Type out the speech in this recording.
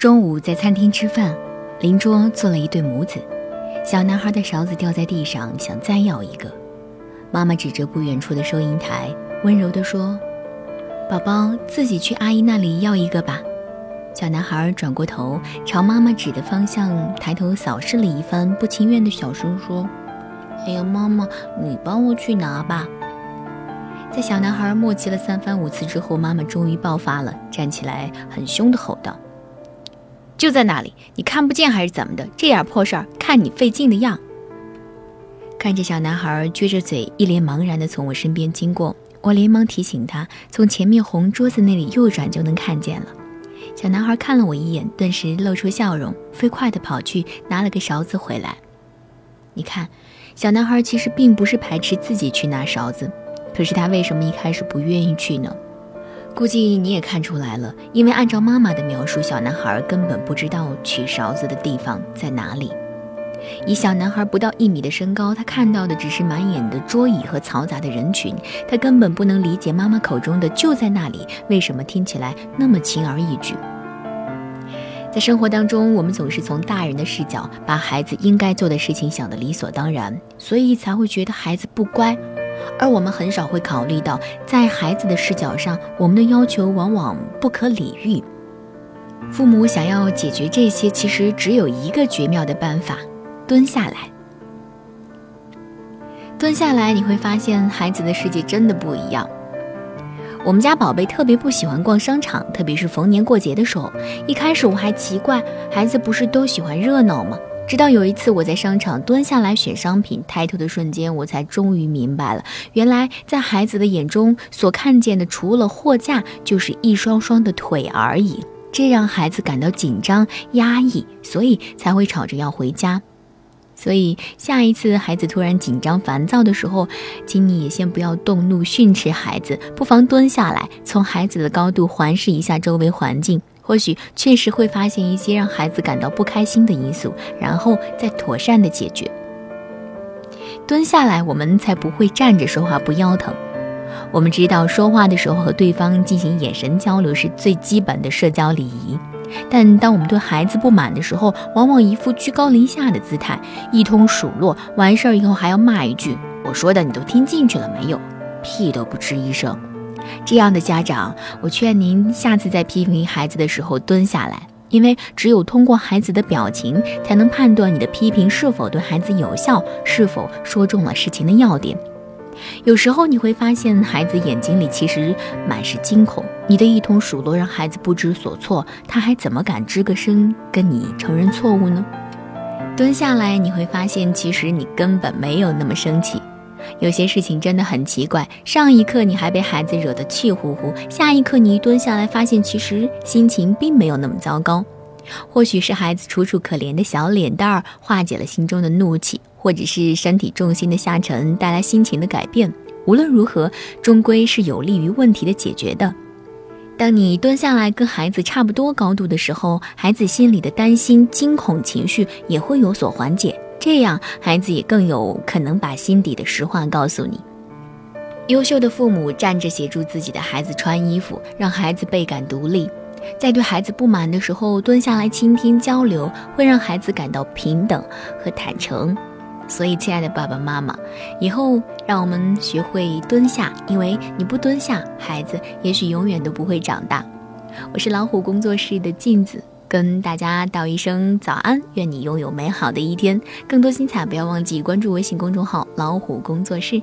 中午在餐厅吃饭，邻桌坐了一对母子。小男孩的勺子掉在地上，想再要一个。妈妈指着不远处的收银台，温柔地说：“宝宝，自己去阿姨那里要一个吧。”小男孩转过头，朝妈妈指的方向抬头扫视了一番，不情愿的小声说：“哎呀，妈妈，你帮我去拿吧。”在小男孩磨叽了三番五次之后，妈妈终于爆发了，站起来，很凶的吼道。就在那里，你看不见还是怎么的？这点破事儿，看你费劲的样。看着小男孩撅着嘴，一脸茫然地从我身边经过，我连忙提醒他，从前面红桌子那里右转就能看见了。小男孩看了我一眼，顿时露出笑容，飞快地跑去拿了个勺子回来。你看，小男孩其实并不是排斥自己去拿勺子，可是他为什么一开始不愿意去呢？估计你也看出来了，因为按照妈妈的描述，小男孩根本不知道取勺子的地方在哪里。以小男孩不到一米的身高，他看到的只是满眼的桌椅和嘈杂的人群，他根本不能理解妈妈口中的“就在那里”为什么听起来那么轻而易举。在生活当中，我们总是从大人的视角，把孩子应该做的事情想得理所当然，所以才会觉得孩子不乖。而我们很少会考虑到，在孩子的视角上，我们的要求往往不可理喻。父母想要解决这些，其实只有一个绝妙的办法：蹲下来。蹲下来，你会发现孩子的世界真的不一样。我们家宝贝特别不喜欢逛商场，特别是逢年过节的时候。一开始我还奇怪，孩子不是都喜欢热闹吗？直到有一次，我在商场蹲下来选商品，抬头的瞬间，我才终于明白了，原来在孩子的眼中，所看见的除了货架，就是一双双的腿而已。这让孩子感到紧张、压抑，所以才会吵着要回家。所以下一次孩子突然紧张、烦躁的时候，请你也先不要动怒训斥孩子，不妨蹲下来，从孩子的高度环视一下周围环境。或许确实会发现一些让孩子感到不开心的因素，然后再妥善的解决。蹲下来，我们才不会站着说话不腰疼。我们知道说话的时候和对方进行眼神交流是最基本的社交礼仪，但当我们对孩子不满的时候，往往一副居高临下的姿态，一通数落，完事儿以后还要骂一句：“我说的你都听进去了没有？屁都不吱一声。”这样的家长，我劝您下次在批评孩子的时候蹲下来，因为只有通过孩子的表情，才能判断你的批评是否对孩子有效，是否说中了事情的要点。有时候你会发现，孩子眼睛里其实满是惊恐，你的一通数落让孩子不知所措，他还怎么敢吱个声跟你承认错误呢？蹲下来，你会发现，其实你根本没有那么生气。有些事情真的很奇怪，上一刻你还被孩子惹得气呼呼，下一刻你一蹲下来，发现其实心情并没有那么糟糕。或许是孩子楚楚可怜的小脸蛋儿化解了心中的怒气，或者是身体重心的下沉带来心情的改变。无论如何，终归是有利于问题的解决的。当你蹲下来跟孩子差不多高度的时候，孩子心里的担心、惊恐情绪也会有所缓解。这样，孩子也更有可能把心底的实话告诉你。优秀的父母站着协助自己的孩子穿衣服，让孩子倍感独立。在对孩子不满的时候，蹲下来倾听交流，会让孩子感到平等和坦诚。所以，亲爱的爸爸妈妈，以后让我们学会蹲下，因为你不蹲下，孩子也许永远都不会长大。我是老虎工作室的镜子。跟大家道一声早安，愿你拥有美好的一天。更多精彩，不要忘记关注微信公众号“老虎工作室”。